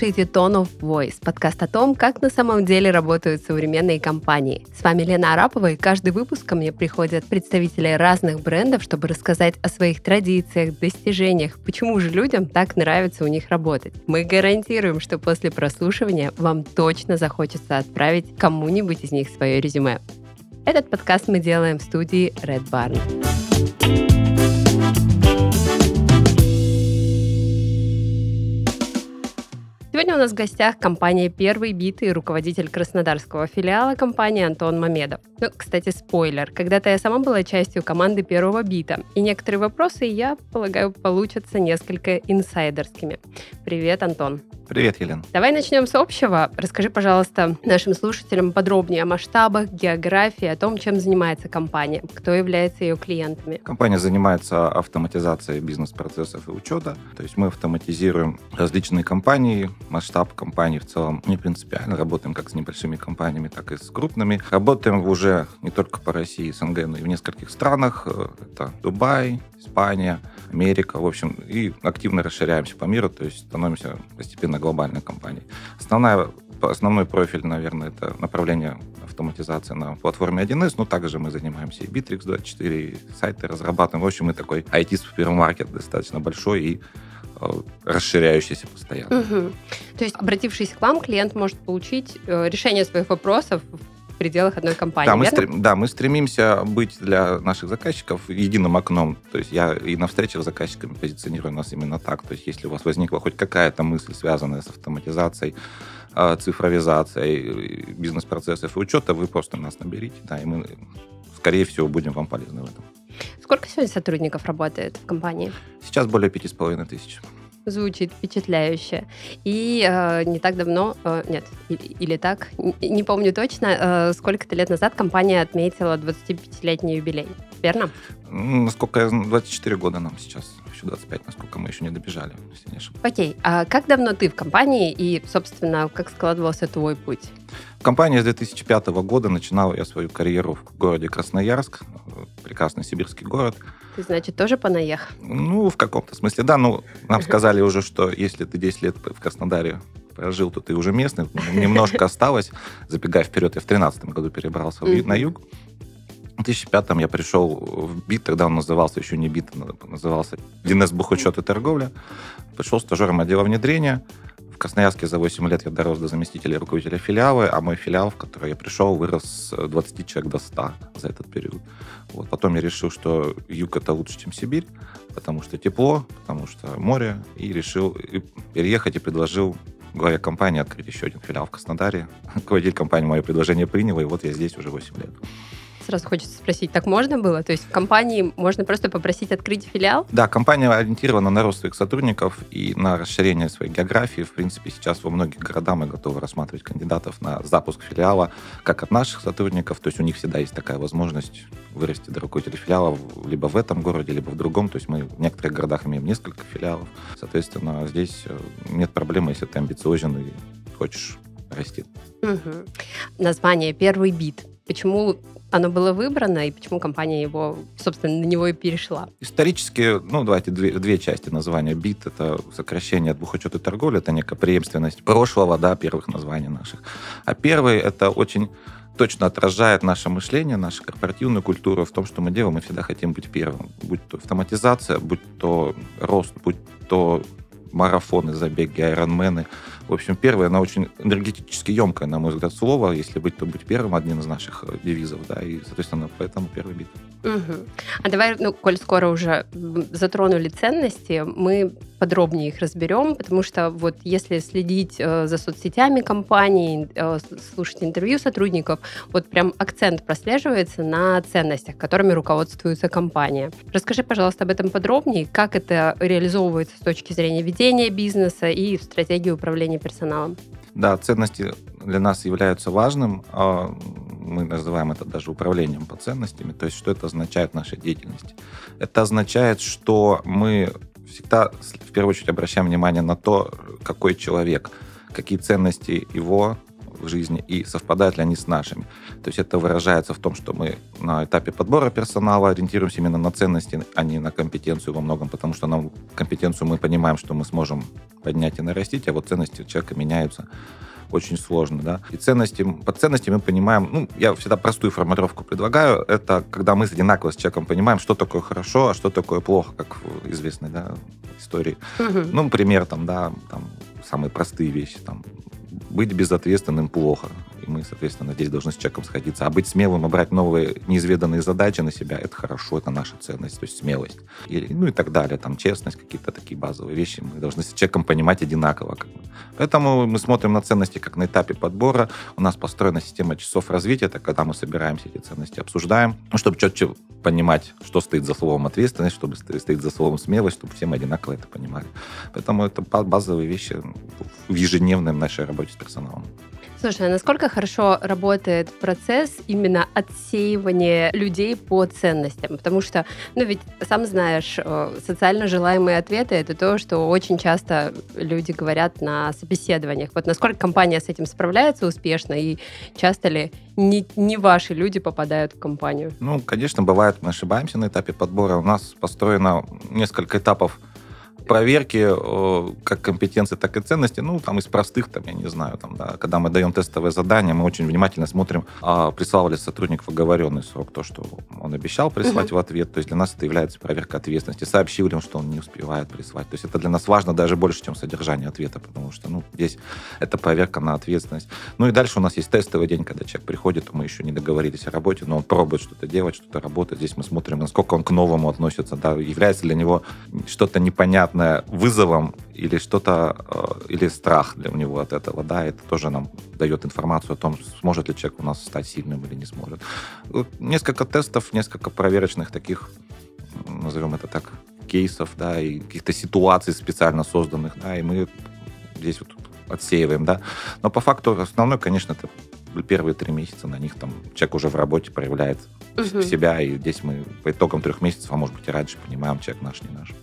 слушаете Tone of Voice, подкаст о том, как на самом деле работают современные компании. С вами Лена Арапова, и каждый выпуск ко мне приходят представители разных брендов, чтобы рассказать о своих традициях, достижениях, почему же людям так нравится у них работать. Мы гарантируем, что после прослушивания вам точно захочется отправить кому-нибудь из них свое резюме. Этот подкаст мы делаем в студии Red Barn. Сегодня у нас в гостях компания «Первый бит» и руководитель краснодарского филиала компании Антон Мамедов. Ну, кстати, спойлер. Когда-то я сама была частью команды «Первого бита», и некоторые вопросы, я полагаю, получатся несколько инсайдерскими. Привет, Антон. Привет, Елена. Давай начнем с общего. Расскажи, пожалуйста, нашим слушателям подробнее о масштабах, географии, о том, чем занимается компания, кто является ее клиентами. Компания занимается автоматизацией бизнес-процессов и учета. То есть мы автоматизируем различные компании, масштаб компании в целом не принципиально. Работаем как с небольшими компаниями, так и с крупными. Работаем уже не только по России, СНГ, но и в нескольких странах. Это Дубай, Испания, Америка, в общем, и активно расширяемся по миру, то есть становимся постепенно глобальной компанией. Основная, основной профиль, наверное, это направление автоматизации на платформе 1С, но также мы занимаемся и Bittrex24, и сайты разрабатываем. В общем, мы такой IT-супермаркет достаточно большой и э, расширяющийся постоянно. Угу. То есть, обратившись к вам, клиент может получить э, решение своих вопросов пределах одной компании. Да, мы, стрем, да, мы стремимся быть для наших заказчиков единым окном. То есть я и на встречах с заказчиками позиционирую нас именно так. То есть если у вас возникла хоть какая-то мысль, связанная с автоматизацией, а, цифровизацией бизнес-процессов и учета, вы просто нас наберите, да, и мы, скорее всего, будем вам полезны в этом. Сколько сегодня сотрудников работает в компании? Сейчас более пяти с половиной тысяч. Звучит впечатляюще. И э, не так давно, э, нет, или, или так, не помню точно, э, сколько-то лет назад компания отметила 25-летний юбилей. Верно? Насколько я 24 года нам сейчас, еще 25, насколько мы еще не добежали, если не ошибаюсь. Окей, а как давно ты в компании и, собственно, как складывался твой путь? В компании с 2005 года начинал я свою карьеру в городе Красноярск, прекрасный сибирский город. Ты, значит, тоже понаех? Ну, в каком-то смысле, да. Ну, нам сказали уже, что если ты 10 лет в Краснодаре прожил, то ты уже местный. Немножко осталось. Забегая вперед, я в 2013 году перебрался на юг. В 2005 я пришел в БИТ, тогда он назывался еще не БИТ, назывался ДНС Бухучет и торговля. Пришел стажером отдела внедрения. Красноярске за 8 лет я дорос до заместителя руководителя филиала, а мой филиал, в который я пришел, вырос с 20 человек до 100 за этот период. Вот. Потом я решил, что юг это лучше, чем Сибирь, потому что тепло, потому что море, и решил переехать и предложил главе компании открыть еще один филиал в Краснодаре. Руководитель компании мое предложение принял, и вот я здесь уже 8 лет. Сразу хочется спросить, так можно было? То есть в компании можно просто попросить открыть филиал? Да, компания ориентирована на рост своих сотрудников и на расширение своей географии. В принципе, сейчас во многих городах мы готовы рассматривать кандидатов на запуск филиала как от наших сотрудников. То есть у них всегда есть такая возможность вырасти до руководителя филиала либо в этом городе, либо в другом. То есть мы в некоторых городах имеем несколько филиалов. Соответственно, здесь э, нет проблемы, если ты амбициозен и хочешь расти. Угу. Название «Первый бит». Почему оно было выбрано и почему компания его, собственно, на него и перешла? Исторически, ну, давайте две, две части названия. БИТ — это сокращение от двухучета торговли, это некая преемственность прошлого, да, первых названий наших. А первый — это очень точно отражает наше мышление, нашу корпоративную культуру в том, что мы делаем, мы всегда хотим быть первым. Будь то автоматизация, будь то рост, будь то марафоны, забеги, айронмены. В общем, первое, она очень энергетически емкое, на мой взгляд, слово. Если быть, то быть первым, один из наших э, девизов, да, и, соответственно, поэтому первый бит. Угу. А давай, ну, коль скоро уже затронули ценности, мы подробнее их разберем, потому что вот если следить э, за соцсетями компании, э, слушать интервью сотрудников, вот прям акцент прослеживается на ценностях, которыми руководствуется компания. Расскажи, пожалуйста, об этом подробнее, как это реализовывается с точки зрения ведения бизнеса и стратегии управления персоналом. Да, ценности для нас являются важным. А мы называем это даже управлением по ценностями. То есть, что это означает в нашей деятельности? Это означает, что мы всегда в первую очередь обращаем внимание на то, какой человек, какие ценности его в жизни и совпадают ли они с нашими. То есть это выражается в том, что мы на этапе подбора персонала ориентируемся именно на ценности, а не на компетенцию во многом, потому что нам компетенцию мы понимаем, что мы сможем поднять и нарастить, а вот ценности человека меняются очень сложно, да. И ценности, под ценности мы понимаем, ну, я всегда простую формулировку предлагаю, это когда мы одинаково с человеком понимаем, что такое хорошо, а что такое плохо, как в известной, да, истории. Угу. Ну, например, там, да, там, самые простые вещи, там, быть безответственным плохо. И мы, соответственно, здесь должны с человеком сходиться. А быть смелым и брать новые неизведанные задачи на себя, это хорошо, это наша ценность, то есть смелость. И, ну и так далее, там честность, какие-то такие базовые вещи. Мы должны с человеком понимать одинаково. Как бы. Поэтому мы смотрим на ценности как на этапе подбора. У нас построена система часов развития, это когда мы собираемся эти ценности, обсуждаем, ну, чтобы четче понимать, что стоит за словом ответственность, чтобы стоит за словом смелость, чтобы все мы одинаково это понимали. Поэтому это базовые вещи в ежедневной нашей работе с персоналом. Слушай, а насколько хорошо работает процесс именно отсеивания людей по ценностям? Потому что, ну ведь, сам знаешь, э, социально желаемые ответы — это то, что очень часто люди говорят на собеседованиях. Вот насколько компания с этим справляется успешно, и часто ли не, не ваши люди попадают в компанию? Ну, конечно, бывает, мы ошибаемся на этапе подбора. У нас построено несколько этапов проверки как компетенции, так и ценности, ну, там из простых, там, я не знаю, там, да, когда мы даем тестовое задание, мы очень внимательно смотрим, а прислал ли сотрудник в оговоренный срок то, что он обещал прислать uh-huh. в ответ. То есть для нас это является проверка ответственности. Сообщил ли он, что он не успевает прислать. То есть это для нас важно даже больше, чем содержание ответа, потому что, ну, здесь это проверка на ответственность. Ну и дальше у нас есть тестовый день, когда человек приходит, мы еще не договорились о работе, но он пробует что-то делать, что-то работать. Здесь мы смотрим, насколько он к новому относится, да, является для него что-то непонятное непонятное вызовом или что-то, э, или страх для него от этого, да, это тоже нам дает информацию о том, сможет ли человек у нас стать сильным или не сможет. Несколько тестов, несколько проверочных таких, назовем это так, кейсов, да, и каких-то ситуаций специально созданных, да, и мы здесь вот отсеиваем, да. Но по факту основной, конечно, это первые три месяца на них там человек уже в работе проявляет угу. себя, и здесь мы по итогам трех месяцев, а может быть и раньше, понимаем, человек наш, не наш.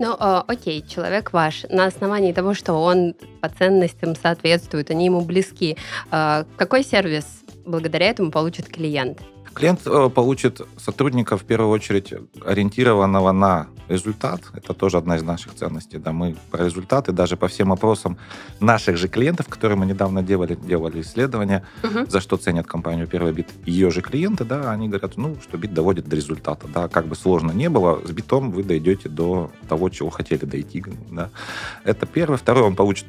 Ну, э, окей, человек ваш. На основании того, что он по ценностям соответствует, они ему близки. Э, какой сервис благодаря этому получит клиент? Клиент э, получит сотрудника в первую очередь ориентированного на результат. Это тоже одна из наших ценностей. Да, мы про результаты, даже по всем опросам наших же клиентов, которые мы недавно делали, делали исследования, угу. за что ценят компанию Первый бит, ее же клиенты, да, они говорят, ну, что бит доводит до результата. Да, как бы сложно не было, с битом вы дойдете до того, чего хотели дойти. Да. Это первое. Второе, он получит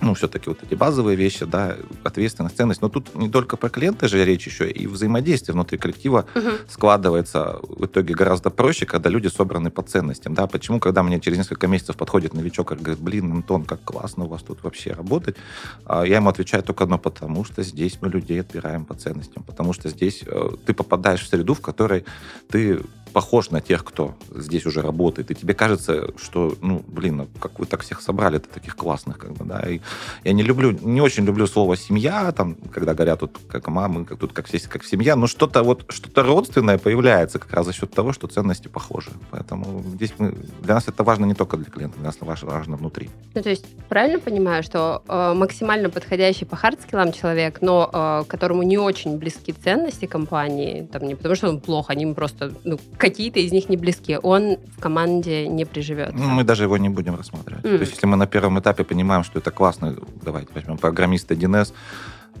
ну, все-таки вот эти базовые вещи, да, ответственность, ценность. Но тут не только про клиента же речь еще, и взаимодействие внутри коллектива угу. складывается в итоге гораздо проще, когда люди собраны по ценностям, да. Почему, когда мне через несколько месяцев подходит новичок и говорит, блин, Антон, как классно у вас тут вообще работать, а я ему отвечаю только одно, потому что здесь мы людей отбираем по ценностям, потому что здесь э, ты попадаешь в среду, в которой ты похож на тех, кто здесь уже работает, и тебе кажется, что, ну, блин, ну, как вы так всех собрали, это таких классных, как бы, да, и я не люблю, не очень люблю слово семья, там, когда говорят тут как мамы, как тут как все, как семья, но что-то вот, что-то родственное появляется как раз за счет того, что ценности похожи, поэтому здесь мы, для нас это важно не только для клиента, для нас это важно, внутри. Ну, то есть, правильно понимаю, что э, максимально подходящий по hard skill ам человек, но э, которому не очень близки ценности компании, там, не потому что он плохо, они просто, ну, какие-то из них не близки, он в команде не приживется. Ну, мы даже его не будем рассматривать. Mm. То есть, если мы на первом этапе понимаем, что это классно, давайте возьмем программист 1С,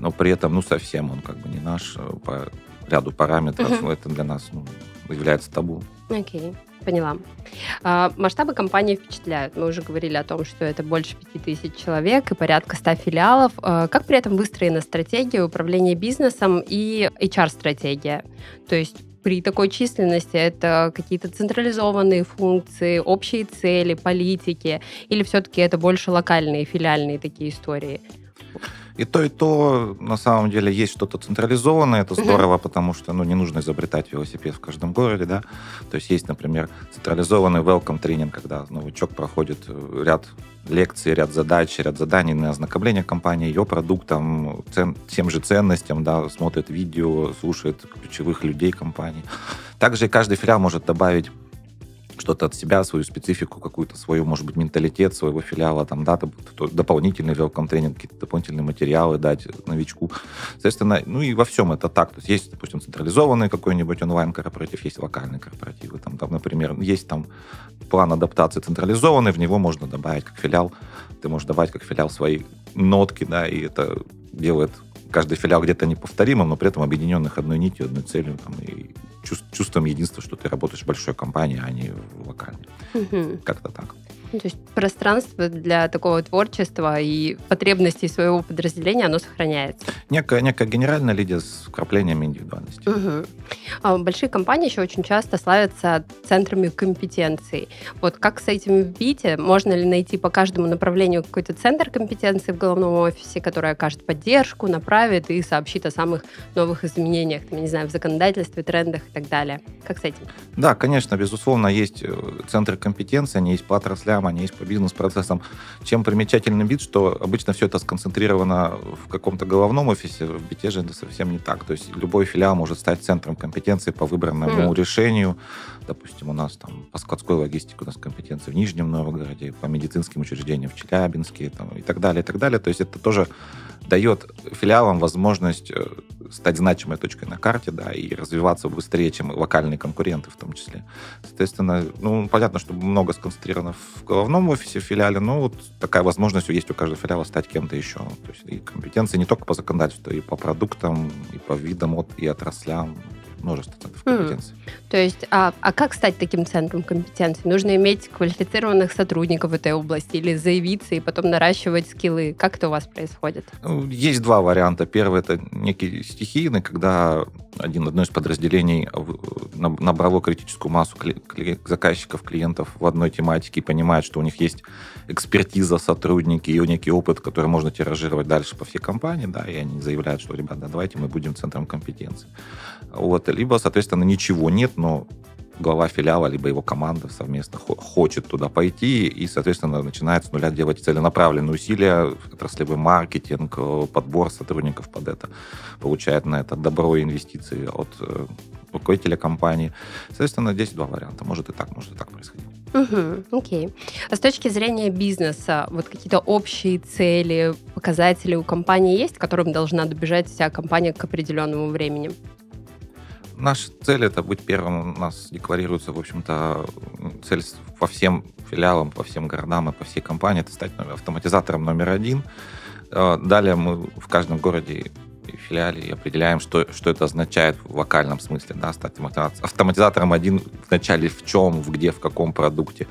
но при этом, ну, совсем он как бы не наш э, по ряду параметров, mm-hmm. это для нас ну, является табу. Окей. Okay. Поняла. А, масштабы компании впечатляют. Мы уже говорили о том, что это больше 5000 человек и порядка 100 филиалов. А, как при этом выстроена стратегия управления бизнесом и HR-стратегия? То есть при такой численности это какие-то централизованные функции, общие цели, политики, или все-таки это больше локальные, филиальные такие истории? И то, и то, на самом деле, есть что-то централизованное, это здорово, потому что, ну, не нужно изобретать велосипед в каждом городе, да. То есть есть, например, централизованный welcome тренинг, когда новичок проходит э, ряд лекций, ряд задач, ряд заданий на ознакомление компании, ее продуктам, цен, тем же ценностям, да, смотрит видео, слушает ключевых людей компании. Также каждый филиал может добавить что-то от себя, свою специфику, какую-то свою, может быть, менталитет своего филиала, там, да, дополнительный welcome тренинг, какие-то дополнительные материалы дать новичку. Соответственно, ну и во всем это так. То есть есть, допустим, централизованный какой-нибудь онлайн-корпоратив, есть локальные корпоративы. Там, там, например, есть там план адаптации централизованный, в него можно добавить как филиал, ты можешь добавить как филиал свои нотки, да, и это делает каждый филиал где-то неповторимым, но при этом объединенных одной нитью, одной целью там, и чувством единства, что ты работаешь в большой компании, а не в локальной. Угу. Как-то так. То есть пространство для такого творчества и потребностей своего подразделения, оно сохраняется. Некая, некая генеральная лидия с вкраплениями индивидуальности. Угу. А большие компании еще очень часто славятся центрами компетенций. Вот как с этим видите? Можно ли найти по каждому направлению какой-то центр компетенции в головном офисе, который окажет поддержку, направит и сообщит о самых новых изменениях, там, не знаю, в законодательстве, трендах и так далее? Как с этим? Да, конечно, безусловно, есть э, центры компетенции, они есть по отраслям, они есть по бизнес-процессам. Чем примечательный вид, что обычно все это сконцентрировано в каком-то головном офисе, в BT же это совсем не так. То есть любой филиал может стать центром компетенции по выбранному mm. решению. Допустим, у нас там по складской логистике у нас компетенции в Нижнем Новгороде, по медицинским учреждениям в Челябинске там, и так далее, и так далее. То есть это тоже дает филиалам возможность э, стать значимой точкой на карте, да, и развиваться быстрее, чем локальные конкуренты в том числе. Соответственно, ну, понятно, что много сконцентрировано в головном офисе, в филиале, но вот такая возможность есть у каждого филиала стать кем-то еще. То есть и компетенции не только по законодательству, и по продуктам, и по видам, от, и отраслям множество центров компетенций. Mm. То есть, а, а как стать таким центром компетенций? Нужно иметь квалифицированных сотрудников в этой области или заявиться и потом наращивать скиллы? Как это у вас происходит? Ну, есть два варианта. Первый это некий стихийный, когда один, одно из подразделений набрало критическую массу заказчиков, клиентов в одной тематике и понимает, что у них есть экспертиза, сотрудники и некий опыт, который можно тиражировать дальше по всей компании, да, и они заявляют, что, ребята, давайте мы будем центром компетенции. Вот, либо, соответственно, ничего нет, но глава филиала, либо его команда совместно хочет туда пойти, и, соответственно, начинает с нуля делать целенаправленные усилия, отраслевой маркетинг, э, подбор сотрудников под это, получает на это добро и инвестиции от э, руководителя компании. Соответственно, здесь два варианта. Может и так, может и так происходить. Угу, окей. А с точки зрения бизнеса, вот какие-то общие цели, показатели у компании есть, к которым должна добежать вся компания к определенному времени? Наша цель это быть первым. У нас декларируется, в общем-то, цель по всем филиалам, по всем городам и по всей компании это стать автоматизатором номер один. Э, далее мы в каждом городе и филиале определяем, что, что это означает в локальном смысле, да, стать автоматизатором один в начале в чем, в где, в каком продукте.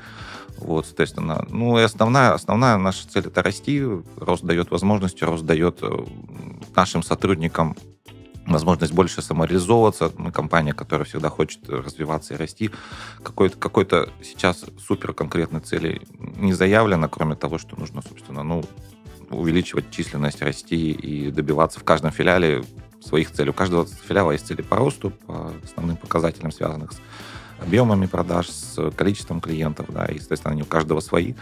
Вот, соответственно, ну и основная, основная наша цель это расти. Рост дает возможности, рост дает э, нашим сотрудникам возможность больше самореализовываться. Мы компания, которая всегда хочет развиваться и расти. Какой-то, какой-то сейчас супер конкретной цели не заявлено, кроме того, что нужно, собственно, ну, увеличивать численность, расти и добиваться в каждом филиале своих целей. У каждого филиала есть цели по росту, по основным показателям, связанных с объемами продаж, с количеством клиентов, да, и, соответственно, они у каждого свои.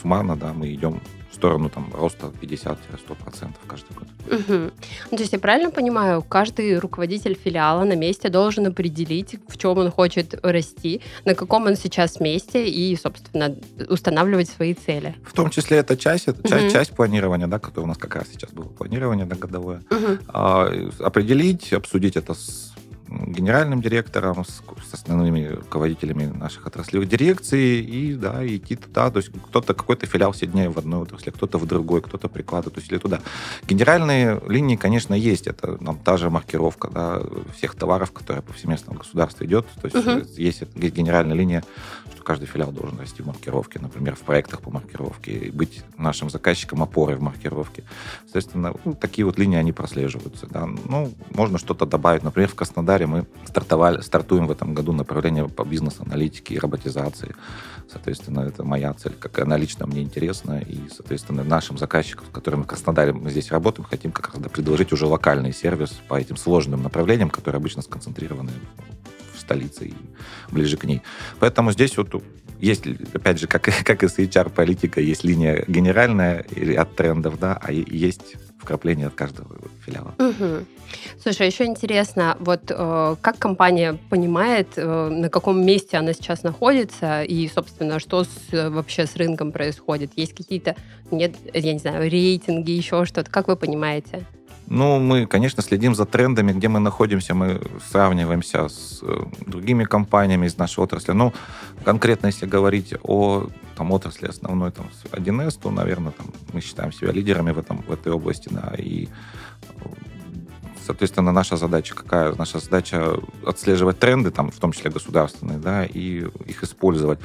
Суммарно, да, мы идем в сторону там роста 50-100% каждый год. Угу. Ну, то есть я правильно понимаю, каждый руководитель филиала на месте должен определить, в чем он хочет расти, на каком он сейчас месте и, собственно, устанавливать свои цели. В том числе это часть, это угу. часть, часть планирования, да, которое у нас как раз сейчас было планирование да, годовое. Угу. А, определить, обсудить это с генеральным директором, с, с основными руководителями наших отраслевых дирекций и, да, идти туда. То есть кто-то, какой-то филиал сиднее в одной отрасли, кто-то в другой, кто-то прикладывает усилия туда. Генеральные линии, конечно, есть. Это нам та же маркировка да, всех товаров, которые повсеместно в государстве идет. То есть uh-huh. есть, есть генеральная линия, что каждый филиал должен расти в маркировке, например, в проектах по маркировке, и быть нашим заказчиком опорой в маркировке. Соответственно, ну, такие вот линии, они прослеживаются. Да. Ну, можно что-то добавить. Например, в Краснодаре Краснодаре мы стартовали, стартуем в этом году направление по бизнес-аналитике и роботизации. Соответственно, это моя цель, какая она лично мне интересна. И, соответственно, нашим заказчикам, с которыми в Краснодаре мы здесь работаем, хотим как раз предложить уже локальный сервис по этим сложным направлениям, которые обычно сконцентрированы столице и ближе к ней. Поэтому здесь вот есть, опять же, как, как и с HR-политика, есть линия генеральная от трендов, да, а есть вкрапление от каждого филиала. Угу. Слушай, еще интересно, вот э, как компания понимает, э, на каком месте она сейчас находится и, собственно, что с, вообще с рынком происходит? Есть какие-то, нет, я не знаю, рейтинги, еще что-то? Как вы понимаете? Ну, мы, конечно, следим за трендами, где мы находимся, мы сравниваемся с э, другими компаниями из нашей отрасли. Ну, конкретно, если говорить о там, отрасли основной, там, 1С, то, наверное, там, мы считаем себя лидерами в, этом, в этой области, да, и Соответственно, наша задача какая? Наша задача отслеживать тренды, там, в том числе государственные, да, и их использовать.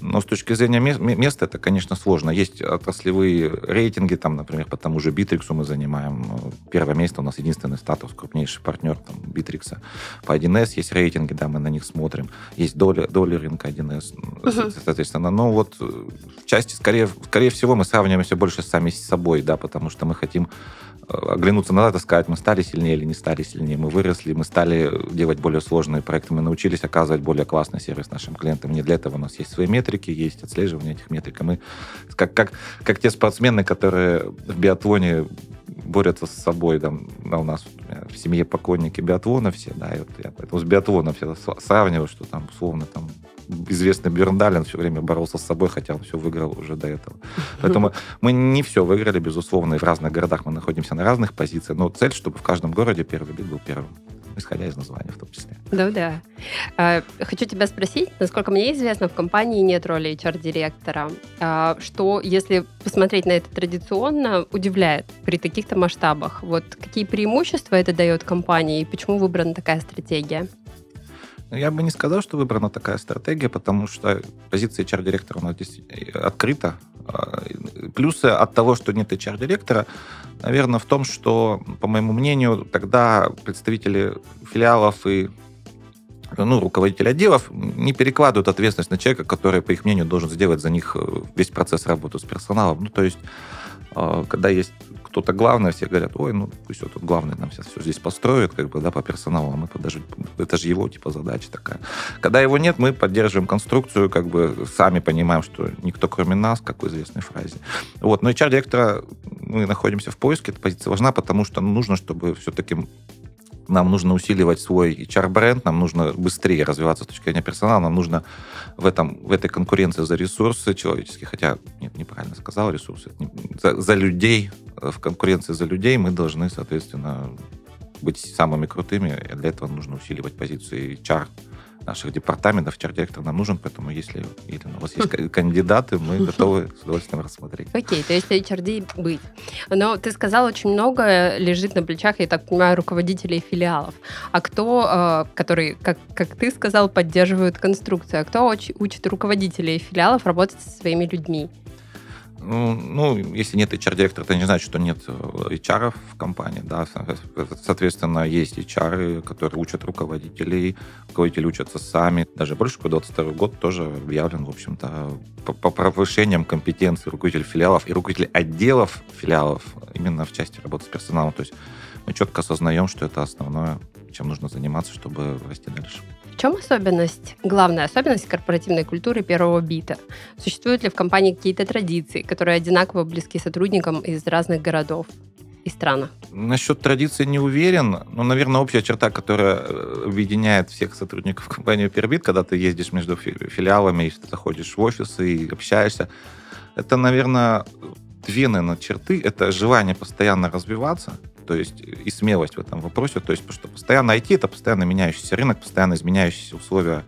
Но с точки зрения места это, конечно, сложно. Есть отраслевые рейтинги, там, например, по тому же Битриксу мы занимаем первое место, у нас единственный статус, крупнейший партнер там, Битрикса. По 1С есть рейтинги, да, мы на них смотрим. Есть доля, доля рынка 1С, uh-huh. соответственно. Но вот в части, скорее, скорее всего, мы сравниваемся больше сами с собой, да, потому что мы хотим оглянуться назад и сказать, мы стали сильнее или не стали сильнее, мы выросли, мы стали делать более сложные проекты, мы научились оказывать более классный сервис нашим клиентам. Не для этого у нас есть свои метрики, есть отслеживание этих метрик. И мы, как, как, как те спортсмены, которые в биатлоне борются с собой. Там, у нас в семье покойники биатлона все, да, и вот я поэтому с биатлоном все сравниваю, что там условно там известный Берндалин все время боролся с собой, хотя он все выиграл уже до этого. Поэтому мы не все выиграли, безусловно, и в разных городах мы находимся на разных позициях, но цель, чтобы в каждом городе первый бит был первым исходя из названия в том числе. Да, да. А, хочу тебя спросить, насколько мне известно, в компании нет роли HR-директора, а, что, если посмотреть на это традиционно, удивляет при таких-то масштабах. Вот какие преимущества это дает компании и почему выбрана такая стратегия? Я бы не сказал, что выбрана такая стратегия, потому что позиция HR-директора у нас здесь открыта. А, плюсы от того, что нет HR-директора, наверное, в том, что, по моему мнению, тогда представители филиалов и ну, руководители отделов не перекладывают ответственность на человека, который, по их мнению, должен сделать за них э, весь процесс работы с персоналом. Ну, то есть, а, когда есть кто-то главный, все говорят, ой, ну пусть вот главный нам сейчас все здесь построит, как бы, да, по персоналу, а мы даже, это же его, типа, задача такая. Когда его нет, мы поддерживаем конструкцию, как бы сами понимаем, что никто кроме нас, как в известной фразе. Вот, но HR-директора мы находимся в поиске, эта позиция важна, потому что нужно, чтобы все-таки нам нужно усиливать свой HR-бренд, нам нужно быстрее развиваться с точки зрения персонала, нам нужно в, этом, в этой конкуренции за ресурсы человеческие, хотя, нет, неправильно сказал, ресурсы, за, за людей, в конкуренции за людей мы должны, соответственно, быть самыми крутыми, и для этого нужно усиливать позицию HR, наших департаментов. HR-директор нам нужен, поэтому если, если у вас есть кандидаты, мы готовы с удовольствием рассмотреть. Окей, то есть HRD быть. Но ты сказал, очень много лежит на плечах, я так понимаю, руководителей филиалов. А кто, э, который, как, как ты сказал, поддерживает конструкцию, а кто учит руководителей филиалов работать со своими людьми? Ну, ну, если нет HR-директора, это не значит, что нет э, HR в компании. Да? Соответственно, есть HR, которые учат руководителей, руководители учатся сами. Даже больше года, 22 год тоже объявлен, в общем-то, по, по повышениям компетенции руководителей филиалов и руководителей отделов филиалов именно в части работы с персоналом. То есть мы четко осознаем, что это основное, чем нужно заниматься, чтобы расти дальше чем особенность, главная особенность корпоративной культуры первого бита? Существуют ли в компании какие-то традиции, которые одинаково близки сотрудникам из разных городов? и странах? Насчет традиции не уверен, но, наверное, общая черта, которая э, объединяет всех сотрудников компании Пербит, когда ты ездишь между филиалами, если ты заходишь в офисы и общаешься, это, наверное, две, наверное, черты. Это желание постоянно развиваться, то есть и смелость в этом вопросе, то есть потому что постоянно IT это постоянно меняющийся рынок, постоянно изменяющиеся условия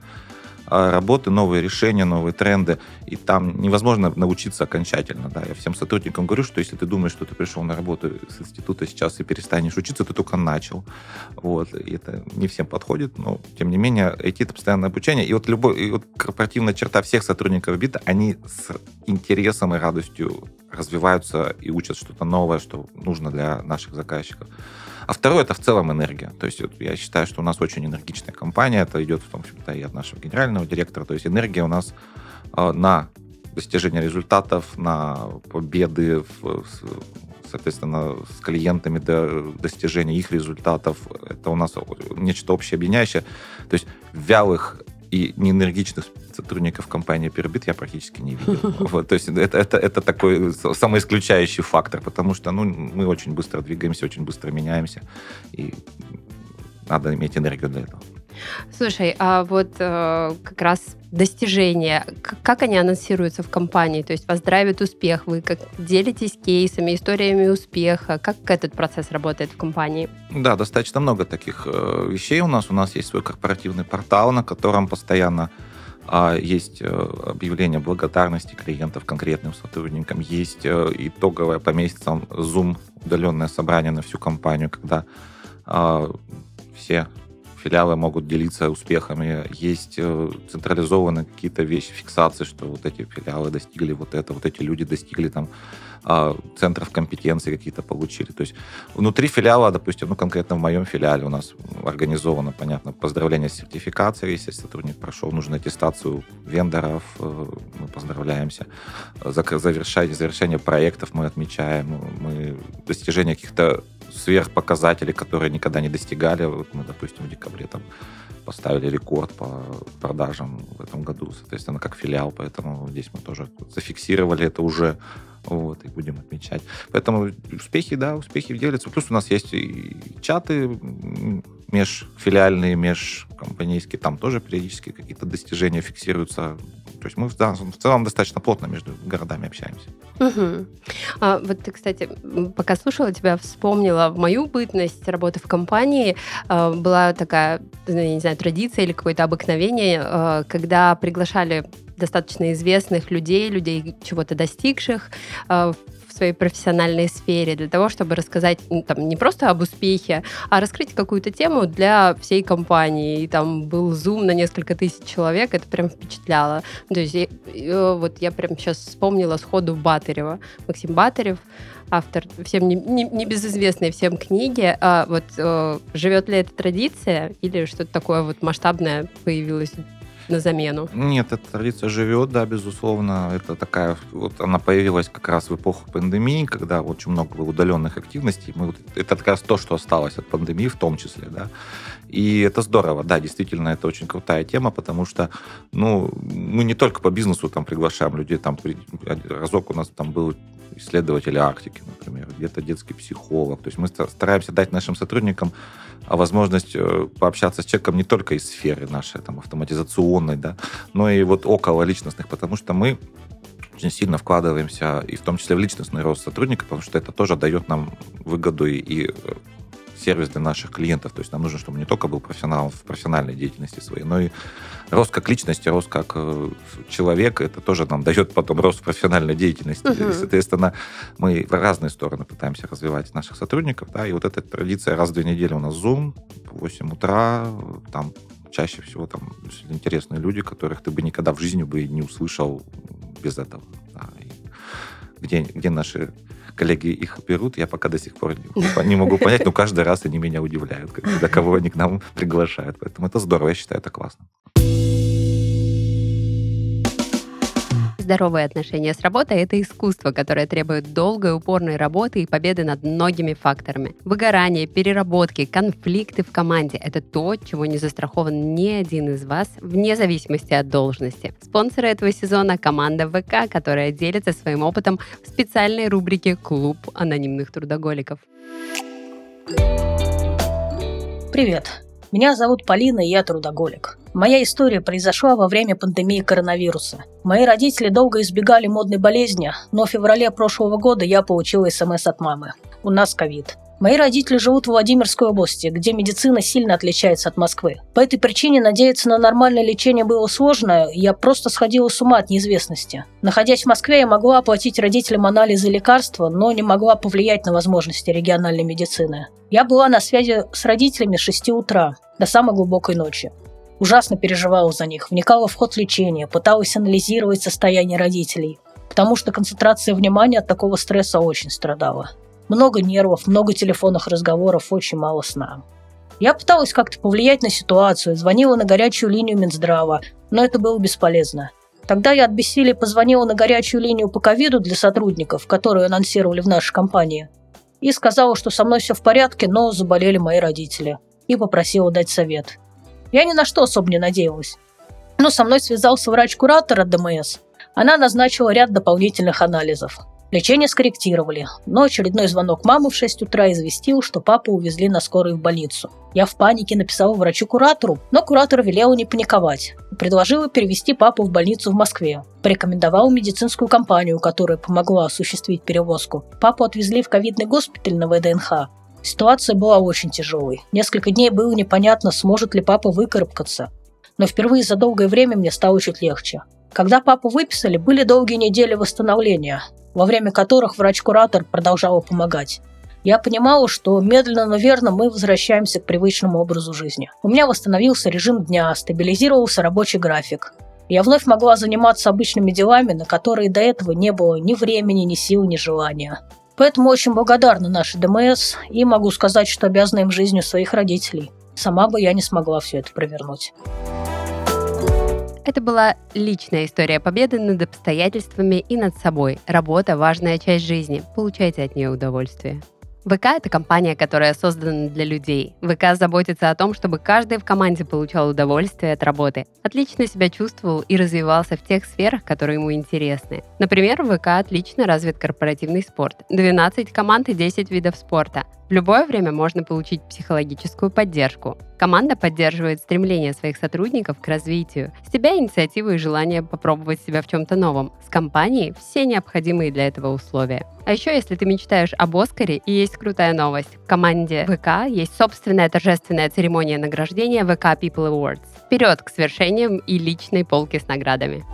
работы, новые решения, новые тренды, и там невозможно научиться окончательно. Да. Я всем сотрудникам говорю, что если ты думаешь, что ты пришел на работу с института сейчас и перестанешь учиться, ты только начал. Вот. И это не всем подходит, но тем не менее IT это постоянное обучение. И вот любой, и вот корпоративная черта всех сотрудников БИТа, они с интересом и радостью развиваются и учат что-то новое, что нужно для наших заказчиков. А второе, это в целом энергия. То есть вот, я считаю, что у нас очень энергичная компания. Это идет в том числе и от нашего генерального директора. То есть энергия у нас э, на достижение результатов, на победы, в, соответственно, с клиентами до достижения их результатов. Это у нас нечто общее объединяющее. То есть вялых и неэнергичных сотрудников компании Пербит я практически не видел. Вот, то есть это, это, это такой самоисключающий фактор, потому что ну, мы очень быстро двигаемся, очень быстро меняемся, и надо иметь энергию для этого. Слушай, а вот э, как раз достижения, как они анонсируются в компании? То есть вас драйвит успех, вы как делитесь кейсами, историями успеха? Как этот процесс работает в компании? Да, достаточно много таких э, вещей у нас. У нас есть свой корпоративный портал, на котором постоянно а, есть э, объявление благодарности клиентов конкретным сотрудникам, есть э, итоговое по месяцам Zoom удаленное собрание на всю компанию, когда а, все филиалы могут делиться успехами, есть э, централизованные какие-то вещи, фиксации, что вот эти филиалы достигли вот это, вот эти люди достигли там а, центров компетенции какие-то получили. То есть внутри филиала, допустим, ну конкретно в моем филиале у нас организовано, понятно, поздравление с сертификацией, если сотрудник прошел нужную аттестацию вендоров, э, мы поздравляемся. Завершение, завершение проектов мы отмечаем, мы достижение каких-то сверхпоказателей, которые никогда не достигали. Вот мы, допустим, в декабре там поставили рекорд по продажам в этом году, соответственно, как филиал, поэтому здесь мы тоже зафиксировали это уже, вот, и будем отмечать. Поэтому успехи, да, успехи делятся. Плюс у нас есть и чаты межфилиальные, межкомпанейские, там тоже периодически какие-то достижения фиксируются. То есть мы да, в целом достаточно плотно между городами общаемся. Угу. А, вот ты, кстати, пока слушала тебя, вспомнила мою бытность работы в компании. А, была такая, ну, не знаю, традиция или какое-то обыкновение, а, когда приглашали достаточно известных людей, людей чего-то достигших а, в своей профессиональной сфере для того, чтобы рассказать там, не просто об успехе, а раскрыть какую-то тему для всей компании. И там был зум на несколько тысяч человек, это прям впечатляло. То есть я, э, вот я прям сейчас вспомнила сходу Батарева. Максим Батарев, автор всем не, не, не всем книги. А вот э, живет ли эта традиция или что-то такое вот масштабное появилось на замену? Нет, эта традиция живет, да, безусловно. Это такая, вот она появилась как раз в эпоху пандемии, когда очень много было удаленных активностей. Мы, это как раз то, что осталось от пандемии в том числе, да. И это здорово, да, действительно, это очень крутая тема, потому что, ну, мы не только по бизнесу там приглашаем людей, там разок у нас там был исследователь Арктики, например, где-то детский психолог. То есть мы стараемся дать нашим сотрудникам а возможность э, пообщаться с человеком не только из сферы нашей там, автоматизационной, да, но и вот около личностных, потому что мы очень сильно вкладываемся и в том числе в личностный рост сотрудника, потому что это тоже дает нам выгоду и, и э, сервис для наших клиентов. То есть нам нужно, чтобы не только был профессионал в профессиональной деятельности своей, но и рост как личности, рост как э, человека. Это тоже нам дает потом рост в профессиональной деятельности. Uh-huh. И, соответственно, мы в разные стороны пытаемся развивать наших сотрудников. Да, и вот эта традиция раз в две недели у нас Zoom, в 8 утра, там чаще всего там интересные люди, которых ты бы никогда в жизни бы не услышал без этого. Да, и где, где наши коллеги их берут, я пока до сих пор не могу понять, но каждый раз они меня удивляют, когда кого они к нам приглашают. Поэтому это здорово, я считаю, это классно. Здоровые отношения с работой – это искусство, которое требует долгой, упорной работы и победы над многими факторами. Выгорание, переработки, конфликты в команде – это то, чего не застрахован ни один из вас, вне зависимости от должности. Спонсоры этого сезона – команда ВК, которая делится своим опытом в специальной рубрике «Клуб анонимных трудоголиков». Привет! Меня зовут Полина, и я трудоголик. Моя история произошла во время пандемии коронавируса. Мои родители долго избегали модной болезни, но в феврале прошлого года я получил смс от мамы. У нас ковид. Мои родители живут в Владимирской области, где медицина сильно отличается от Москвы. По этой причине надеяться на нормальное лечение было сложно, я просто сходила с ума от неизвестности. Находясь в Москве, я могла оплатить родителям анализы лекарства, но не могла повлиять на возможности региональной медицины. Я была на связи с родителями с 6 утра до самой глубокой ночи. Ужасно переживала за них, вникала в ход лечения, пыталась анализировать состояние родителей, потому что концентрация внимания от такого стресса очень страдала. Много нервов, много телефонных разговоров, очень мало сна. Я пыталась как-то повлиять на ситуацию, звонила на горячую линию Минздрава, но это было бесполезно. Тогда я от бессилия позвонила на горячую линию по ковиду для сотрудников, которую анонсировали в нашей компании, и сказала, что со мной все в порядке, но заболели мои родители, и попросила дать совет. Я ни на что особо не надеялась. Но со мной связался врач-куратор от ДМС. Она назначила ряд дополнительных анализов. Лечение скорректировали, но очередной звонок мамы в 6 утра известил, что папу увезли на скорой в больницу. Я в панике написала врачу-куратору, но куратор велел не паниковать. Предложила перевести папу в больницу в Москве. Порекомендовал медицинскую компанию, которая помогла осуществить перевозку. Папу отвезли в ковидный госпиталь на ВДНХ. Ситуация была очень тяжелой. Несколько дней было непонятно, сможет ли папа выкарабкаться. Но впервые за долгое время мне стало чуть легче. Когда папу выписали, были долгие недели восстановления во время которых врач-куратор продолжала помогать. Я понимала, что медленно, но верно мы возвращаемся к привычному образу жизни. У меня восстановился режим дня, стабилизировался рабочий график. Я вновь могла заниматься обычными делами, на которые до этого не было ни времени, ни сил, ни желания. Поэтому очень благодарна нашей ДМС и могу сказать, что обязана им жизнью своих родителей. Сама бы я не смогла все это провернуть. Это была личная история победы над обстоятельствами и над собой. Работа – важная часть жизни. Получайте от нее удовольствие. ВК – это компания, которая создана для людей. ВК заботится о том, чтобы каждый в команде получал удовольствие от работы, отлично себя чувствовал и развивался в тех сферах, которые ему интересны. Например, в ВК отлично развит корпоративный спорт. 12 команд и 10 видов спорта. В любое время можно получить психологическую поддержку. Команда поддерживает стремление своих сотрудников к развитию. С тебя инициатива и желание попробовать себя в чем-то новом. С компанией все необходимые для этого условия. А еще, если ты мечтаешь об Оскаре, и есть крутая новость. В команде ВК есть собственная торжественная церемония награждения ВК People Awards. Вперед к свершениям и личной полке с наградами.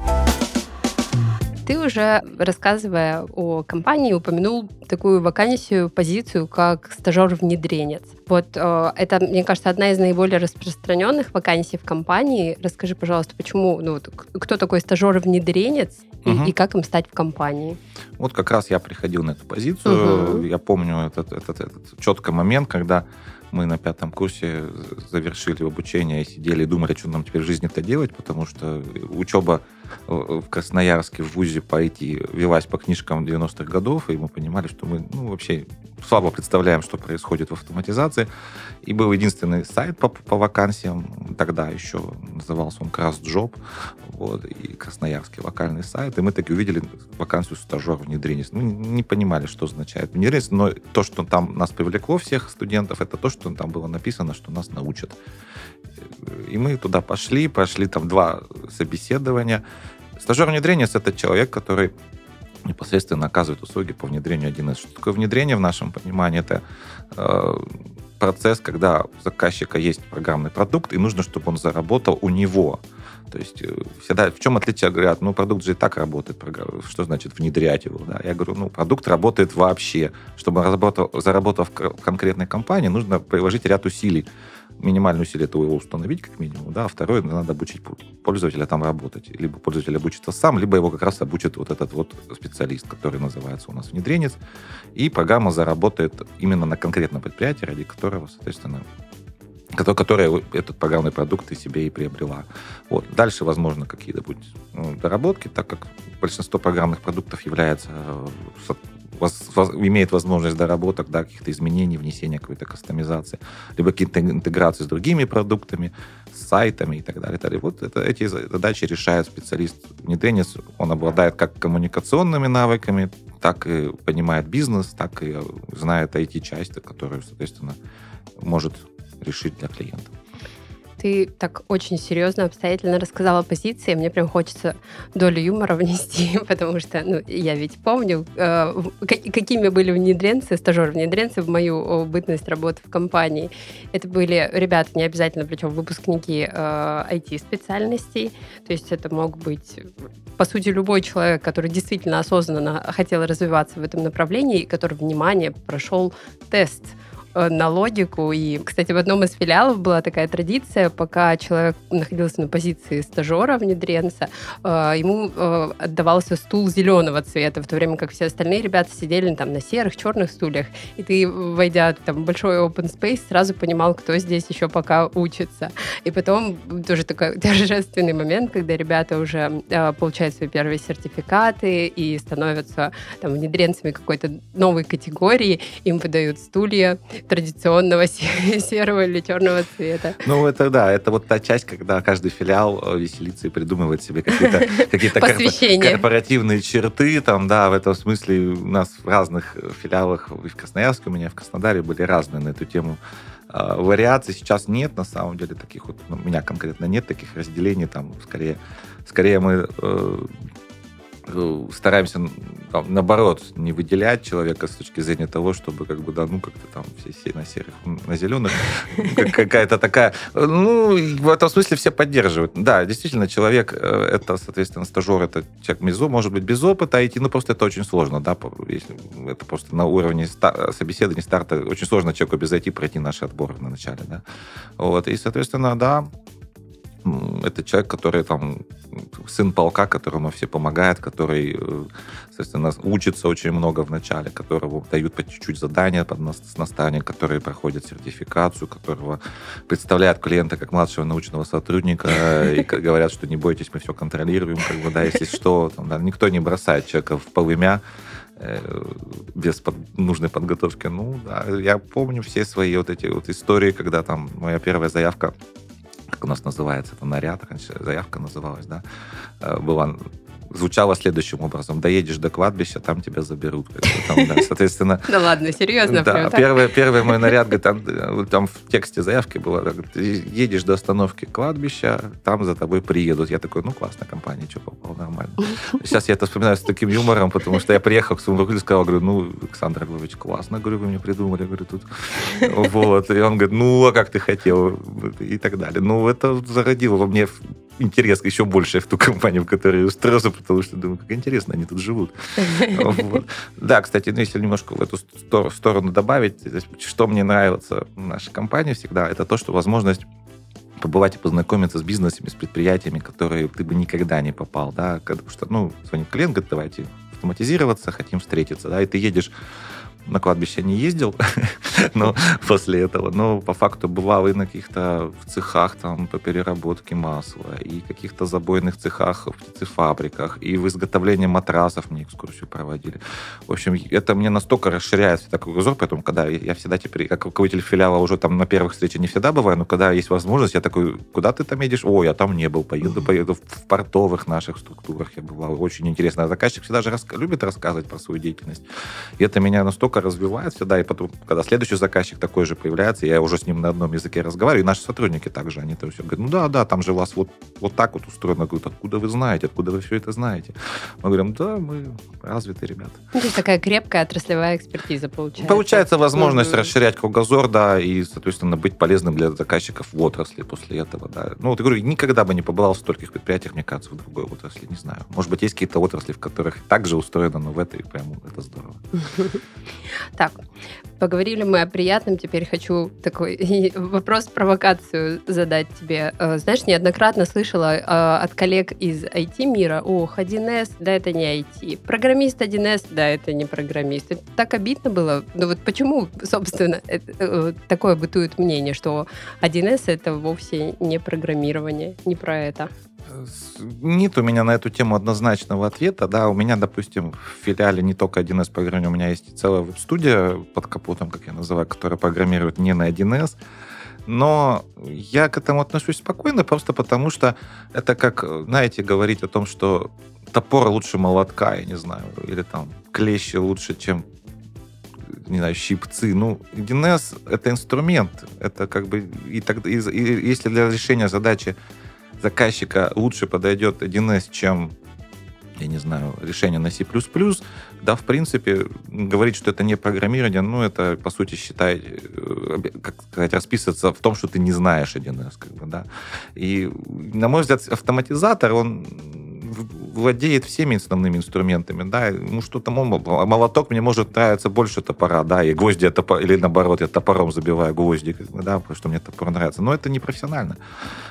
Ты уже, рассказывая о компании, упомянул такую вакансию, позицию, как стажер-внедренец. Вот э, это, мне кажется, одна из наиболее распространенных вакансий в компании. Расскажи, пожалуйста, почему, ну, кто такой стажер-внедренец угу. и, и как им стать в компании? Вот как раз я приходил на эту позицию. Угу. Я помню этот, этот, этот четкий момент, когда мы на пятом курсе завершили обучение и сидели и думали, что нам теперь в жизни-то делать, потому что учеба в Красноярске в ВУЗе по IT велась по книжкам 90-х годов, и мы понимали, что мы ну, вообще слабо представляем, что происходит в автоматизации. И был единственный сайт по, по вакансиям, тогда еще назывался он Красджоп, вот, и красноярский локальный сайт, и мы таки увидели вакансию стажер внедрения. Мы не понимали, что означает внедрение, но то, что там нас привлекло, всех студентов, это то, что там было написано, что нас научат. И мы туда пошли, прошли там два собеседования. Стажер внедрения – это человек, который непосредственно оказывает услуги по внедрению 1С. Что такое внедрение в нашем понимании? Это э, процесс, когда у заказчика есть программный продукт, и нужно, чтобы он заработал у него. То есть э, всегда в чем отличие говорят, ну продукт же и так работает, что значит внедрять его, да? Я говорю, ну продукт работает вообще, чтобы он заработал, заработал в конкретной компании, нужно приложить ряд усилий минимальное усилие это его установить, как минимум, да, а второе, надо обучить пользователя там работать. Либо пользователь обучится сам, либо его как раз обучит вот этот вот специалист, который называется у нас внедренец, и программа заработает именно на конкретном предприятии, ради которого, соответственно, которая этот программный продукт и себе и приобрела. Вот. Дальше, возможно, какие-то будут ну, доработки, так как большинство программных продуктов является воз, воз, имеет возможность доработок, да, каких-то изменений, внесения какой-то кастомизации, либо какие-то интеграции с другими продуктами, с сайтами и так далее. И далее. Вот это, эти задачи решает специалист внедренец. Он обладает как коммуникационными навыками, так и понимает бизнес, так и знает IT-часть, которую, соответственно, может решить для клиента. Ты так очень серьезно, обстоятельно рассказала позиции. Мне прям хочется долю юмора внести, потому что ну, я ведь помню, э, какими были внедренцы, стажер-внедренцы в мою бытность работы в компании. Это были ребята, не обязательно, причем выпускники э, IT-специальностей. То есть это мог быть, по сути, любой человек, который действительно осознанно хотел развиваться в этом направлении, который, внимание, прошел тест – на логику. И, кстати, в одном из филиалов была такая традиция, пока человек находился на позиции стажера, внедренца, э, ему э, отдавался стул зеленого цвета, в то время как все остальные ребята сидели там на серых, черных стульях. И ты, войдя там, в большой open space, сразу понимал, кто здесь еще пока учится. И потом тоже такой торжественный момент, когда ребята уже получают свои первые сертификаты и становятся там внедренцами какой-то новой категории, им выдают стулья, традиционного серого или черного цвета. Ну, это да, это вот та часть, когда каждый филиал э, веселится и придумывает себе какие-то какие корпоративные черты. Там, да, в этом смысле у нас в разных филиалах, и в Красноярске у меня, в Краснодаре были разные на эту тему а, вариаций сейчас нет, на самом деле, таких вот, ну, у меня конкретно нет таких разделений, там, скорее, скорее мы э, Э, стараемся там, наоборот не выделять человека с точки зрения того, чтобы как бы да ну как-то там все на серых, на зеленых какая-то такая, ну в этом смысле все поддерживают. Да, действительно человек э, это соответственно стажер, это человек мизо, может быть без опыта идти, ну просто это очень сложно, да, если это просто на уровне собеседования старта очень сложно человеку без IT пройти наш отбор на начале, да, вот и соответственно да это человек, который там сын полка, которому все помогают, который, э, соответственно, учится очень много в начале, которого дают по чуть-чуть задания под наставление, который проходит сертификацию, которого представляют клиента как младшего научного сотрудника и говорят, что не бойтесь, мы все контролируем, как бы, да, если что, там, да, никто не бросает человека в полымя, э, без под, нужной подготовки. Ну, да, я помню все свои вот эти вот истории, когда там моя первая заявка как у нас называется, это наряд, раньше заявка называлась, да, э, была звучало следующим образом. Доедешь до кладбища, там тебя заберут. Там, да, соответственно... Да ладно, серьезно? Да, первый, первый мой наряд, там, там в тексте заявки было, едешь до остановки кладбища, там за тобой приедут. Я такой, ну, классная компания, что попал, нормально. Сейчас я это вспоминаю с таким юмором, потому что я приехал к своему руководителю, сказал, говорю, ну, Александр Главович, классно, говорю, вы мне придумали, говорю, тут. Вот. И он говорит, ну, а как ты хотел? И так далее. Ну, это зародило во мне интерес еще больше в ту компанию, в которой я устроился, потому что думаю, как интересно, они тут живут. Да, кстати, ну, если немножко в эту сторону добавить, что мне нравится в нашей компании всегда, это то, что возможность побывать и познакомиться с бизнесами, с предприятиями, которые ты бы никогда не попал, да, потому что, ну, звонит клиент, говорит, давайте автоматизироваться, хотим встретиться, да, и ты едешь на кладбище не ездил, но после этого, но по факту бывал и на каких-то в цехах там по переработке масла, и каких-то забойных цехах в птицефабриках, и в изготовлении матрасов мне экскурсию проводили. В общем, это мне настолько расширяет такой кругозор, поэтому, когда я всегда теперь, как руководитель филиала, уже там на первых встречах не всегда бываю, но когда есть возможность, я такой, куда ты там едешь? О, я там не был, поеду, поеду в портовых наших структурах я бывал. Очень интересно. А заказчик всегда же раска- любит рассказывать про свою деятельность. И это меня настолько только развивается, да, и потом, когда следующий заказчик такой же появляется, я уже с ним на одном языке разговариваю, и наши сотрудники также, они там все говорят, ну да, да, там же у вас вот, вот так вот устроено. Говорят, откуда вы знаете, откуда вы все это знаете? Мы говорим, да, мы развитые ребята. Ну, то есть такая крепкая отраслевая экспертиза получается. Получается возможность mm-hmm. расширять кругозор, да, и, соответственно, быть полезным для заказчиков в отрасли после этого, да. Ну, вот я говорю, никогда бы не побывал в стольких предприятиях, мне кажется, в другой отрасли, не знаю. Может быть, есть какие-то отрасли, в которых также устроено, но в этой прям это здорово. Так, поговорили мы о приятном, теперь хочу такой вопрос-провокацию задать тебе. Э, знаешь, неоднократно слышала э, от коллег из IT-мира, ох, 1С, да, это не IT. Программист 1С, да, это не программист. Это так обидно было. Ну вот почему, собственно, это, э, такое бытует мнение, что 1С это вовсе не программирование, не про это? Нет у меня на эту тему однозначного ответа. Да, у меня, допустим, в филиале не только 1С программирование, у меня есть целая вот студия под капотом, как я называю, которая программирует не на 1С. Но я к этому отношусь спокойно, просто потому что это как, знаете, говорить о том, что топор лучше молотка, я не знаю, или там клещи лучше, чем не знаю, щипцы. Ну, 1С — это инструмент. Это как бы... И, тогда, и, и если для решения задачи заказчика лучше подойдет 1С, чем я не знаю, решение на C++, да, в принципе, говорить, что это не программирование, ну, это, по сути, считай, э, как сказать, расписываться в том, что ты не знаешь 1С, как бы, да. И, на мой взгляд, автоматизатор, он владеет всеми основными инструментами, да, ну что-то молоток мне может нравиться больше топора, да, и гвозди я топор, или наоборот, я топором забиваю гвозди, да, потому что мне топор нравится, но это не профессионально.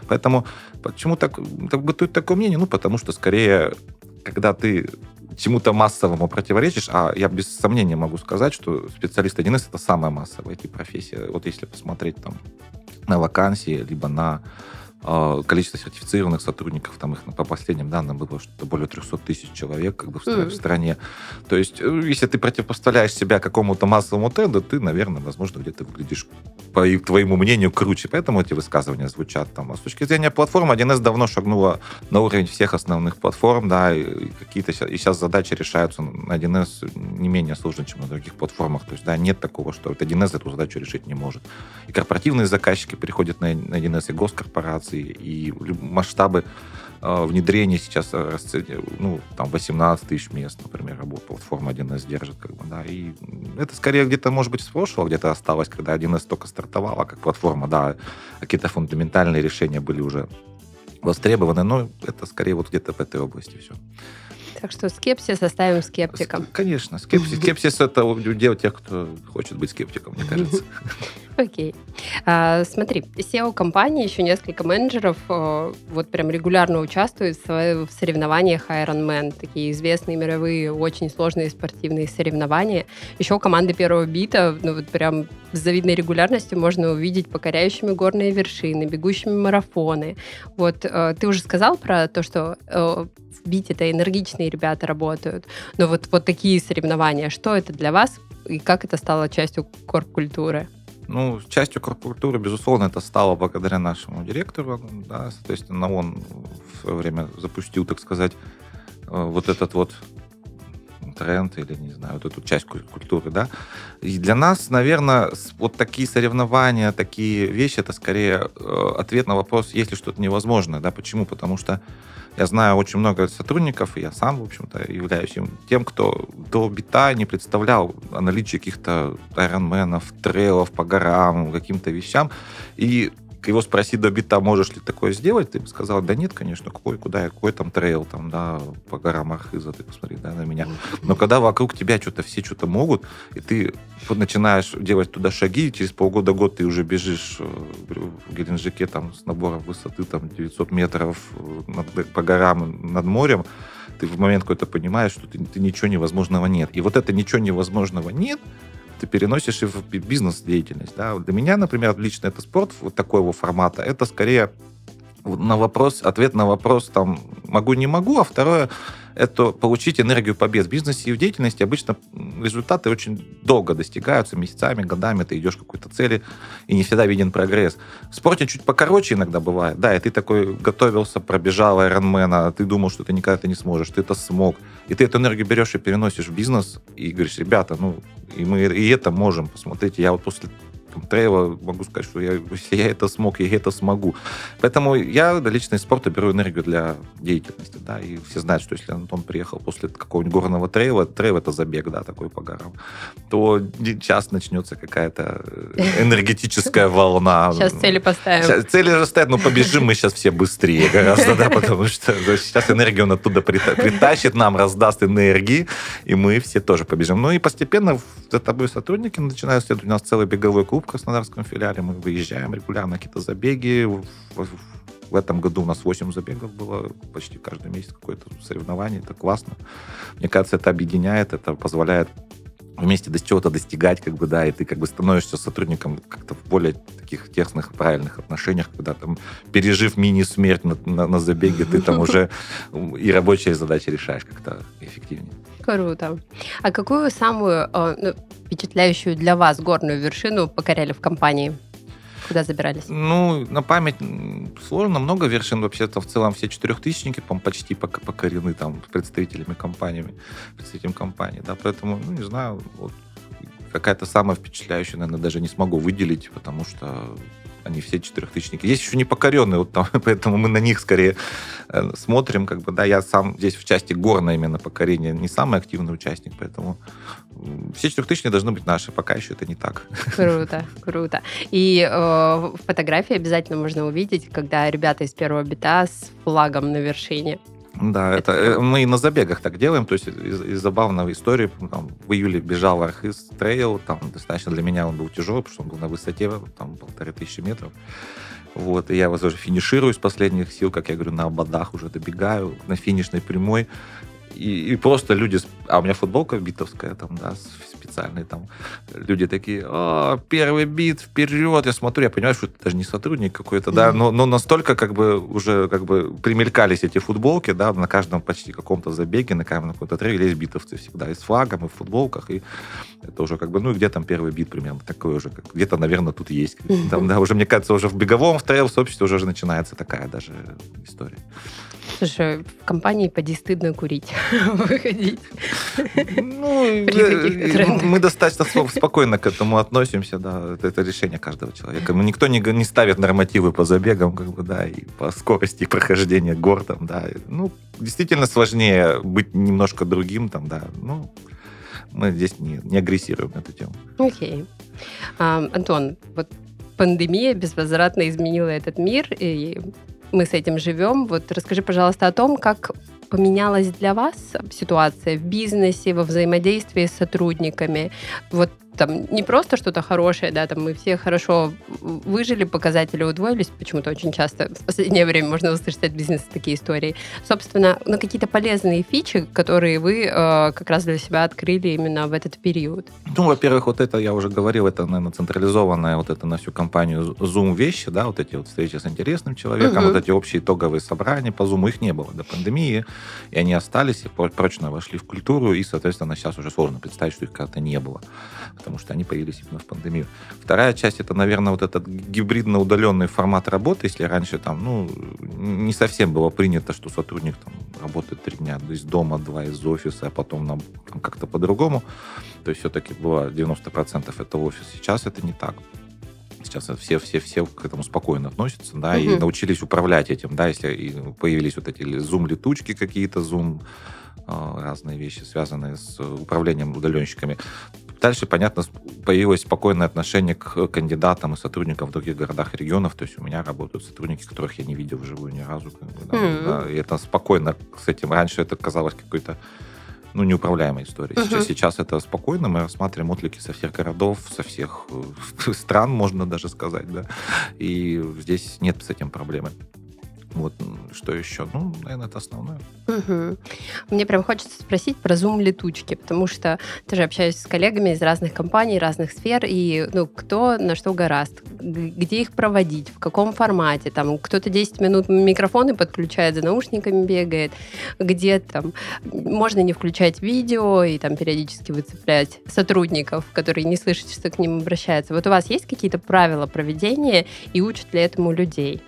Поэтому почему так, так бытует такое мнение? Ну, потому что скорее, когда ты чему-то массовому противоречишь, а я без сомнения могу сказать, что специалист 1С это самая массовая IT-профессия. Вот если посмотреть там на вакансии, либо на а, количество сертифицированных сотрудников, там их по последним данным было что-то более 300 тысяч человек как бы в, mm. в стране. То есть, э, если ты противопоставляешь себя какому-то массовому тренду, ты, наверное, возможно, где-то выглядишь, по твоему мнению, круче. Поэтому эти высказывания звучат там. А с точки зрения платформы, 1С давно шагнула на уровень всех основных платформ, да, и какие-то и сейчас задачи решаются на 1С не менее сложно, чем на других платформах. То есть, да, нет такого, что 1С эту задачу решить не может. И корпоративные заказчики приходят на 1С, и госкорпорации, и масштабы э, внедрения сейчас э, ну, там 18 тысяч мест, например, работа платформа 1С держит, как бы, да, и это скорее где-то, может быть, с прошлого где-то осталось, когда 1С только стартовала как платформа, да, какие-то фундаментальные решения были уже востребованы, но это скорее вот где-то в этой области все. Так что скепсис оставим скептикам. Конечно, скепсис, скепсис это удел тех, кто хочет быть скептиком, мне кажется. Окей. А, смотри, SEO-компании, еще несколько менеджеров э, вот прям регулярно участвуют в соревнованиях Ironman. Такие известные мировые, очень сложные спортивные соревнования. Еще команды первого бита, ну вот прям с завидной регулярностью можно увидеть покоряющими горные вершины, бегущими марафоны. Вот э, ты уже сказал про то, что э, в бите-то энергичные ребята работают, но вот, вот такие соревнования, что это для вас и как это стало частью корп-культуры? Ну, частью корпкультуры, безусловно, это стало благодаря нашему директору. Да, соответственно, он в свое время запустил, так сказать, э, вот этот вот тренд или, не знаю, вот эту часть культуры, да. И для нас, наверное, вот такие соревнования, такие вещи, это скорее э, ответ на вопрос, есть ли что-то невозможное, да. Почему? Потому что я знаю очень много сотрудников, и я сам, в общем-то, являюсь тем, кто до бита не представлял о наличии каких-то айронменов, трейлов по горам, каким-то вещам. И его спросить до бита, можешь ли такое сделать, ты бы сказал, да нет, конечно, какой, куда, какой там трейл, там, да, по горам Архиза, ты посмотри, да, на меня. Но когда вокруг тебя что-то все что-то могут, и ты начинаешь делать туда шаги, и через полгода-год ты уже бежишь э, в Геленджике там с набором высоты там 900 метров э, над, по горам над морем, ты в момент какой-то понимаешь, что ты, ты ничего невозможного нет. И вот это ничего невозможного нет, ты переносишь и в бизнес-деятельность. Да? Для меня, например, лично это спорт вот такого формата. Это скорее на вопрос, ответ на вопрос там могу, не могу, а второе это получить энергию побед в бизнесе и в деятельности. Обычно результаты очень долго достигаются, месяцами, годами. Ты идешь к какой-то цели, и не всегда виден прогресс. В спорте чуть покороче иногда бывает. Да, и ты такой готовился, пробежал Ironman, а ты думал, что ты никогда это не сможешь, ты это смог. И ты эту энергию берешь и переносишь в бизнес, и говоришь, ребята, ну, и мы и это можем. Посмотрите, я вот после там, трейла могу сказать, что я, я это смог, я это смогу. Поэтому я для личного спорта беру энергию для деятельности, да, и все знают, что если Антон приехал после какого-нибудь горного трейла, трейл это забег, да, такой по горам, то сейчас начнется какая-то энергетическая волна. Сейчас цели поставим. Сейчас, цели же стоят, но побежим мы сейчас все быстрее гораздо, да, потому что сейчас энергию он оттуда притащит нам, раздаст энергии, и мы все тоже побежим. Ну и постепенно за тобой сотрудники начинают следовать. У нас целый беговой клуб, Краснодарском филиале. Мы выезжаем регулярно, какие-то забеги. В, в, в этом году у нас 8 забегов было, почти каждый месяц какое-то соревнование. Это классно. Мне кажется, это объединяет, это позволяет вместе до чего-то достигать, как бы, да, и ты как бы становишься сотрудником как-то в более таких тесных, правильных отношениях, когда там, пережив мини-смерть на, на, на забеге, ты там уже и рабочие задачи решаешь как-то эффективнее. Круто. А какую самую э, ну, впечатляющую для вас горную вершину покоряли в компании? Куда забирались? Ну, на память сложно, много вершин. Вообще-то в целом все четырехтысячники почти покорены там представителями компаниями, представителями компании, да, поэтому, ну, не знаю, вот какая-то самая впечатляющая, наверное, даже не смогу выделить, потому что они все четырехтысячники. Есть еще непокоренные, вот там, поэтому мы на них скорее э, смотрим, как бы, да, я сам здесь в части горной именно покорения не самый активный участник, поэтому все четырехтысячные должны быть наши, пока еще это не так. Круто, круто. И э, фотографии обязательно можно увидеть, когда ребята из первого бита с флагом на вершине. Да, это, это мы и на забегах так делаем. То есть из, из забавной истории там, в июле бежал Архиз трейл, там достаточно для меня он был тяжелый, потому что он был на высоте там полторы тысячи метров. Вот, и я вот уже финиширую с последних сил, как я говорю, на ободах уже добегаю, на финишной прямой. и, и просто люди... А у меня футболка битовская там, да, специальные там. Люди такие, О, первый бит, вперед. Я смотрю, я понимаю, что это даже не сотрудник какой-то, да, но, но настолько как бы уже как бы примелькались эти футболки, да, на каждом почти каком-то забеге, на каждом каком-то трейле есть битовцы всегда, и с флагом, и в футболках, и это уже как бы, ну, где там первый бит примерно, такой уже, как, где-то, наверное, тут есть. Там, да, уже, мне кажется, уже в беговом, в трейл сообществе уже начинается такая даже история. Слушай, в компании поди стыдно курить, выходить. Ну, э, мы достаточно спокойно к этому относимся, да, это решение каждого человека. Никто не, не ставит нормативы по забегам, как бы, да, и по скорости прохождения гор, там, да. Ну, действительно сложнее быть немножко другим, там, да, ну, мы здесь не, не агрессируем эту тему. Окей. Okay. А, Антон, вот пандемия безвозвратно изменила этот мир, и мы с этим живем. Вот расскажи, пожалуйста, о том, как поменялась для вас ситуация в бизнесе, во взаимодействии с сотрудниками. Вот там не просто что-то хорошее, да, там мы все хорошо выжили, показатели удвоились, почему-то очень часто в последнее время можно услышать от бизнеса такие истории. Собственно, на какие-то полезные фичи, которые вы э, как раз для себя открыли именно в этот период. Ну, во-первых, вот это, я уже говорил, это, наверное, централизованная вот это на всю компанию Zoom вещи, да, вот эти вот встречи с интересным человеком, угу. вот эти общие итоговые собрания по Zoom, их не было до пандемии, и они остались, и прочно вошли в культуру, и, соответственно, сейчас уже сложно представить, что их когда-то не было потому что они появились именно в пандемию. Вторая часть это, наверное, вот этот гибридно удаленный формат работы. Если раньше там, ну, не совсем было принято, что сотрудник там работает три дня из дома, два из офиса, а потом нам как-то по-другому. То есть все-таки было 90% это офис. Сейчас это не так сейчас все, все, все к этому спокойно относятся, да, угу. и научились управлять этим, да, если появились вот эти зум-летучки какие-то, зум а, разные вещи, связанные с управлением удаленщиками. Дальше, понятно, появилось спокойное отношение к кандидатам и сотрудникам в других городах и регионах. То есть у меня работают сотрудники, которых я не видел вживую ни разу. Как бы, да, mm-hmm. да, и это спокойно с этим. Раньше это казалось какой-то ну, неуправляемой историей. Uh-huh. Сейчас, сейчас это спокойно, мы рассматриваем отклики со всех городов, со всех э, стран, можно даже сказать, да. И здесь нет с этим проблемы. Вот что еще? Ну, наверное, это основное. Угу. Мне прям хочется спросить про Zoom летучки, потому что тоже общаюсь с коллегами из разных компаний, разных сфер, и ну, кто на что гораст, где их проводить, в каком формате. Там кто-то 10 минут микрофоны подключает, за наушниками бегает, где там можно не включать видео и там периодически выцеплять сотрудников, которые не слышат, что к ним обращаются. Вот у вас есть какие-то правила проведения и учат ли этому людей?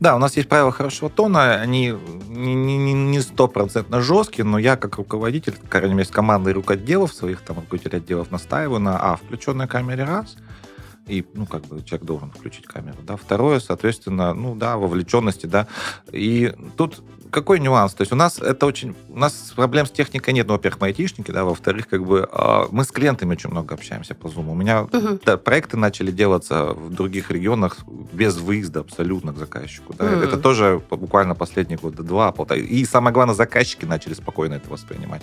Да, у нас есть правила хорошего тона, они не стопроцентно жесткие, но я как руководитель, по крайней мере, с рукоделов своих, там, руководителей отделов настаиваю на, а, включенной камере раз, и, ну, как бы человек должен включить камеру, да. Второе, соответственно, ну, да, вовлеченности, да. И тут какой нюанс? То есть у нас это очень... У нас проблем с техникой нет. Ну, во-первых, мы айтишники, да, во-вторых, как бы а, мы с клиентами очень много общаемся по Zoom. У меня uh-huh. да, проекты начали делаться в других регионах без выезда абсолютно к заказчику. Да. Uh-huh. Это тоже буквально последние года два, полтора. И самое главное, заказчики начали спокойно это воспринимать.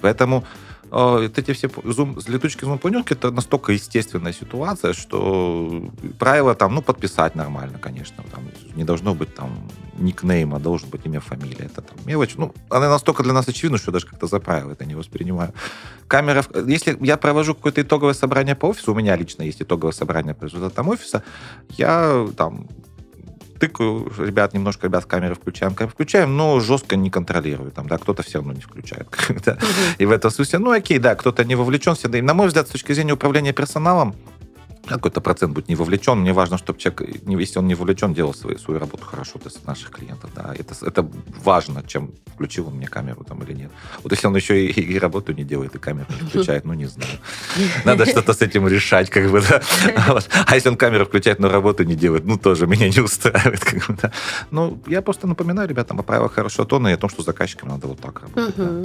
Поэтому вот эти все зум, летучки зум-планерки, это настолько естественная ситуация, что правило там, ну, подписать нормально, конечно. Там, не должно быть там никнейма, должен быть имя, фамилия. Это там мелочь. Ну, она настолько для нас очевидна, что даже как-то за правило это не воспринимаю. Камера... Если я провожу какое-то итоговое собрание по офису, у меня лично есть итоговое собрание по результатам офиса, я там тыкаю, ребят, немножко, ребят, камеры включаем, камеры включаем, но жестко не контролирую. Там, да, кто-то все равно не включает. И в этом смысле, ну, окей, да, кто-то не вовлечен всегда. И, на мой взгляд, с точки зрения управления персоналом, какой-то процент будет не вовлечен. Мне важно, чтобы человек, если он не вовлечен, делал свою, свою работу хорошо для наших клиентов. Да. Это, это важно, чем включил он мне камеру там или нет. Вот если он еще и, и работу не делает, и камеру не включает, ну не знаю. Надо что-то с этим решать, как бы, да. А если он камеру включает, но работу не делает, ну тоже меня не устраивает. Как бы, да. Ну, я просто напоминаю ребятам о правилах хорошего тона и о том, что заказчикам надо вот так работать. Да.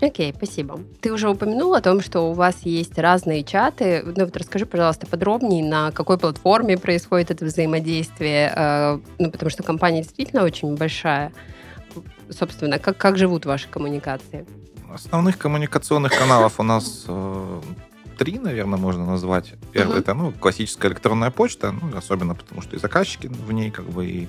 Окей, спасибо. Ты уже упомянул о том, что у вас есть разные чаты. Ну вот расскажи, пожалуйста, подробнее, на какой платформе происходит это взаимодействие, э, ну потому что компания действительно очень большая. Собственно, как, как живут ваши коммуникации? Основных коммуникационных каналов у нас э, три, наверное, можно назвать. Первый uh-huh. это ну, классическая электронная почта, ну, особенно потому что и заказчики в ней, как бы, и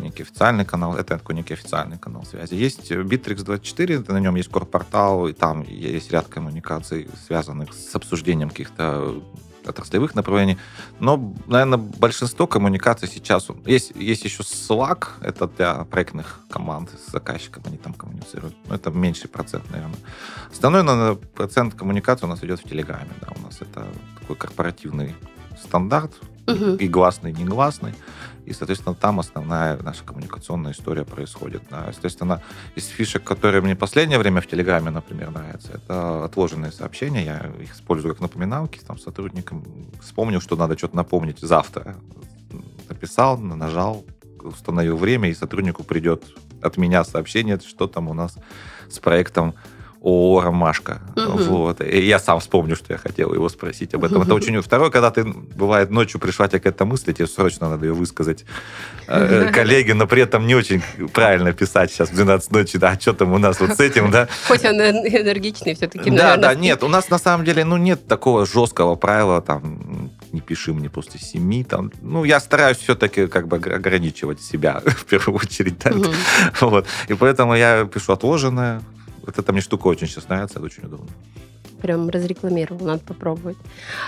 некий официальный канал, это такой некий официальный канал связи. Есть Bittrex24, на нем есть корпортал, и там есть ряд коммуникаций, связанных с обсуждением каких-то отраслевых направлений. Но, наверное, большинство коммуникаций сейчас... Есть, есть еще Slack, это для проектных команд с заказчиком, они там коммуницируют. Но это меньший процент, наверное. Основной, наверное, процент коммуникации у нас идет в Телеграме. Да, у нас это такой корпоративный стандарт, угу. и гласный, и негласный. И, соответственно, там основная наша коммуникационная история происходит. Да. Естественно, из фишек, которые мне в последнее время в Телеграме, например, нравятся, это отложенные сообщения. Я их использую как напоминалки там, сотрудникам. Вспомнил, что надо что-то напомнить завтра. Написал, нажал, установил время, и сотруднику придет от меня сообщение, что там у нас с проектом ООО «Ромашка». Угу. Вот. И я сам вспомню, что я хотел его спросить об этом. Угу. Это очень... Второе, когда ты, бывает, ночью пришла тебе какая-то мысль, тебе срочно надо ее высказать э, коллеге, но при этом не очень правильно писать сейчас в 12 ночи, да, что там у нас вот с этим, да. Хоть он энергичный все-таки, Да, да, нет, у нас на самом деле, ну, нет такого жесткого правила, там, не пиши мне после семи, там, ну, я стараюсь все-таки как бы ограничивать себя в первую очередь, да? угу. вот, и поэтому я пишу отложенное, вот эта мне штука очень сейчас нравится, это очень удобно. Прям разрекламировал, надо попробовать.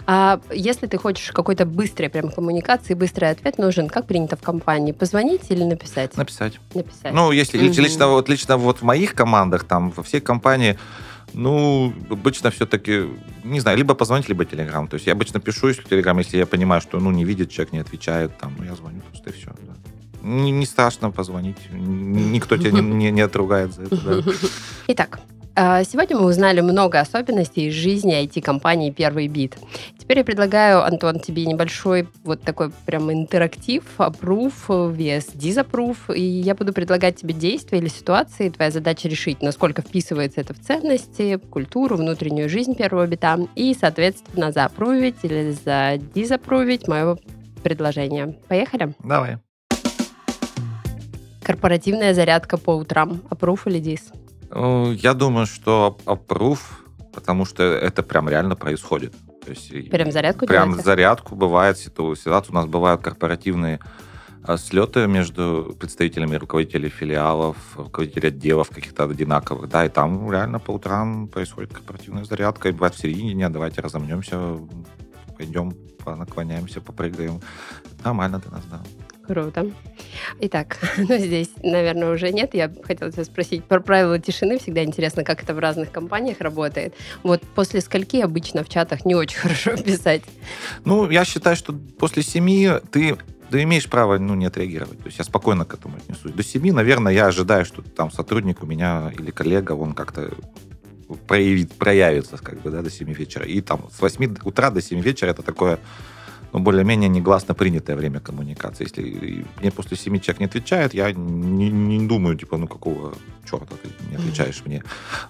А если ты хочешь какой-то быстрой прям коммуникации, быстрый ответ нужен, как принято в компании? Позвонить или написать? Написать. Написать. Ну, если угу. лично, вот, лично вот в моих командах, там, во всей компании, ну, обычно все-таки, не знаю, либо позвонить, либо телеграм. То есть я обычно пишу, если телеграм, если я понимаю, что, ну, не видит человек, не отвечает, там, ну, я звоню просто и все. Да. Не, не страшно позвонить. Никто тебя не, не, не отругает за это. Да. Итак, а, Сегодня мы узнали много особенностей из жизни IT-компании «Первый бит». Теперь я предлагаю, Антон, тебе небольшой вот такой прям интерактив, approve vs disapprove, и я буду предлагать тебе действия или ситуации. Твоя задача решить, насколько вписывается это в ценности, культуру, внутреннюю жизнь первого бита, и, соответственно, заапрувить или задизапрувить мое предложение. Поехали? Давай. Корпоративная зарядка по утрам. Approve или дис? Э, я думаю, что approve, потому что это прям реально происходит. То есть прям зарядку Прям делаете? зарядку бывает. Ситуация у нас бывают корпоративные э, слеты между представителями руководителей филиалов, руководителей отделов каких-то одинаковых, да, и там реально по утрам происходит корпоративная зарядка, и бывает в середине дня, давайте разомнемся, пойдем, наклоняемся, попрыгаем. Нормально для нас, да. Круто. Итак, ну здесь, наверное, уже нет. Я хотела тебя спросить про правила тишины. Всегда интересно, как это в разных компаниях работает. Вот после скольки обычно в чатах не очень хорошо писать? Ну, я считаю, что после семи ты ты имеешь право ну, не отреагировать. То есть я спокойно к этому отнесусь. До семи, наверное, я ожидаю, что там сотрудник у меня или коллега, он как-то проявит, проявится как бы, да, до 7 вечера. И там с 8 утра до 7 вечера это такое ну, более-менее негласно принятое время коммуникации. Если мне после семи человек не отвечает, я не, не думаю, типа, ну какого черта ты не отвечаешь мне.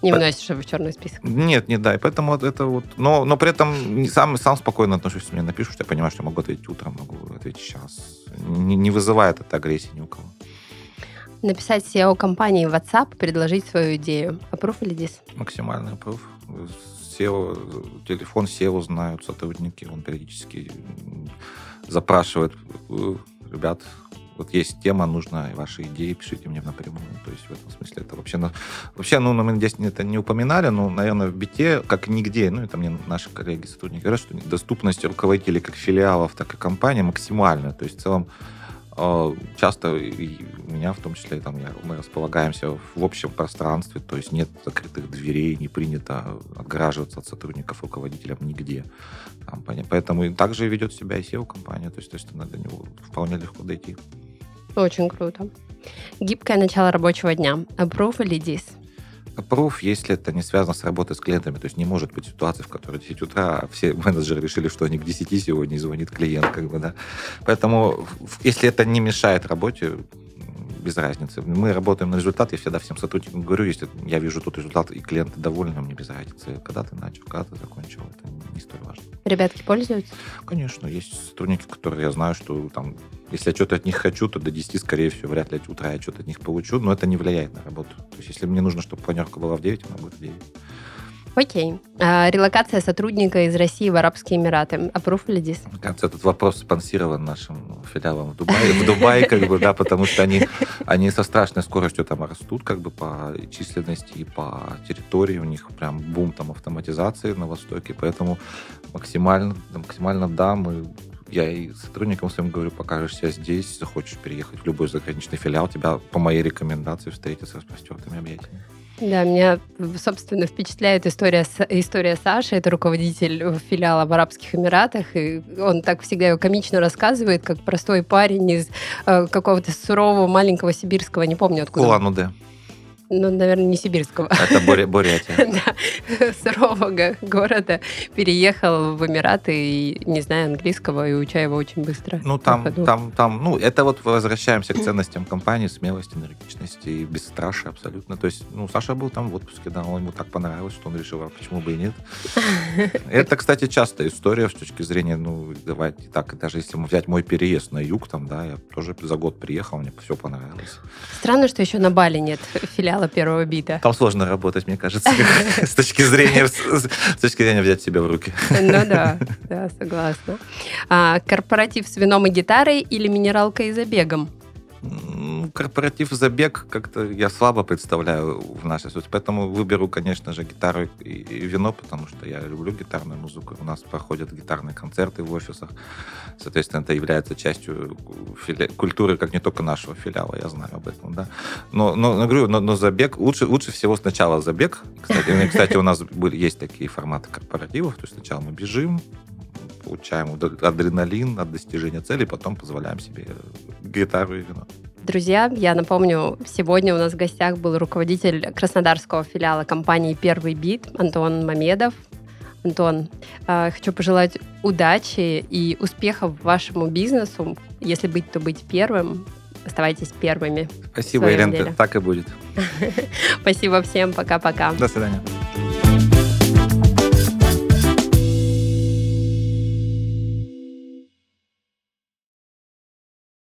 Не выносишь в черный список. Нет, не да. И поэтому это вот... Но, но при этом сам, сам спокойно отношусь, мне напишут, я понимаю, что я могу ответить утром, могу ответить сейчас. Не, не вызывает это агрессии ни у кого. Написать SEO компании в WhatsApp, предложить свою идею. Approve или дис? Максимальный approve SEO, телефон SEO знают сотрудники, он периодически запрашивает, «Э, ребят, вот есть тема, нужна ваши идеи, пишите мне напрямую. То есть в этом смысле это вообще... Вообще, ну, мы здесь это не упоминали, но, наверное, в бите, как нигде, ну, это мне наши коллеги, сотрудники говорят, что доступность руководителей как филиалов, так и компаний максимальная. То есть в целом часто и меня в том числе там я, мы располагаемся в общем пространстве, то есть нет закрытых дверей, не принято отгораживаться от сотрудников, руководителям нигде. Там, поэтому и также ведет себя и SEO-компания, то есть, то есть до него вполне легко дойти. Очень круто. Гибкое начало рабочего дня. Approve или dis? Approve, если это не связано с работой с клиентами. То есть не может быть ситуации, в которой 10 утра а все менеджеры решили, что они к 10 сегодня звонит клиент. Как бы, да. Поэтому если это не мешает работе, без разницы. Мы работаем на результат, я всегда всем сотрудникам говорю, если я вижу тот результат, и клиенты довольны, мне без разницы, когда ты начал, когда ты закончил, это не столь важно. Ребятки пользуются? Конечно, есть сотрудники, которые я знаю, что там, если я что-то от них хочу, то до 10, скорее всего, вряд ли утра я что-то от них получу, но это не влияет на работу. То есть, если мне нужно, чтобы планерка была в 9, она будет в 9. Окей. А, релокация сотрудника из России в Арабские Эмираты. Approve или dis? Мне кажется, этот вопрос спонсирован нашим филиалом в Дубае, в Дубае, как бы, да, потому что они, они со страшной скоростью там растут, как бы, по численности и по территории. У них прям бум там автоматизации на Востоке, поэтому максимально, максимально да, мы я и сотрудникам своим говорю, покажешься здесь, захочешь переехать в любой заграничный филиал, тебя по моей рекомендации встретят с распростертыми объятиями. Да, меня, собственно, впечатляет история, история Саши. Это руководитель филиала в Арабских Эмиратах. И он так всегда его комично рассказывает, как простой парень из э, какого-то сурового маленького сибирского, не помню откуда. Улан-Удэ. Ну, наверное, не сибирского. Это Буря, Бурятия. да, сурового города переехал в Эмираты и не знаю английского, и уча его очень быстро. Ну, там, там, там, ну, это вот возвращаемся к ценностям компании, смелости, энергичности и бесстрашие абсолютно. То есть, ну, Саша был там в отпуске, да, он ему так понравилось, что он решил, а почему бы и нет. Это, кстати, частая история с точки зрения, ну, давайте так, даже если взять мой переезд на юг, там, да, я тоже за год приехал, мне все понравилось. Странно, что еще на Бали нет филиала финала первого бита. Там сложно работать, мне кажется, с точки зрения с точки зрения взять себя в руки. Ну да, да, согласна. А, корпоратив с вином и гитарой или минералка и забегом? Корпоратив забег как-то я слабо представляю в нашей сути. Поэтому выберу, конечно же, гитару и, и вино, потому что я люблю гитарную музыку. У нас проходят гитарные концерты в офисах. Соответственно, это является частью фили... культуры, как не только нашего филиала, я знаю об этом, да. Но, но, но говорю, но, но забег, лучше, лучше всего сначала забег. Кстати, кстати, у нас есть такие форматы корпоративов. То есть сначала мы бежим, получаем адреналин от достижения цели, потом позволяем себе гитару и вино. Друзья, я напомню, сегодня у нас в гостях был руководитель краснодарского филиала компании «Первый бит» Антон Мамедов. Антон, э, хочу пожелать удачи и успехов вашему бизнесу. Если быть, то быть первым. Оставайтесь первыми. Спасибо, Елена, так и будет. Спасибо всем. Пока-пока. До свидания.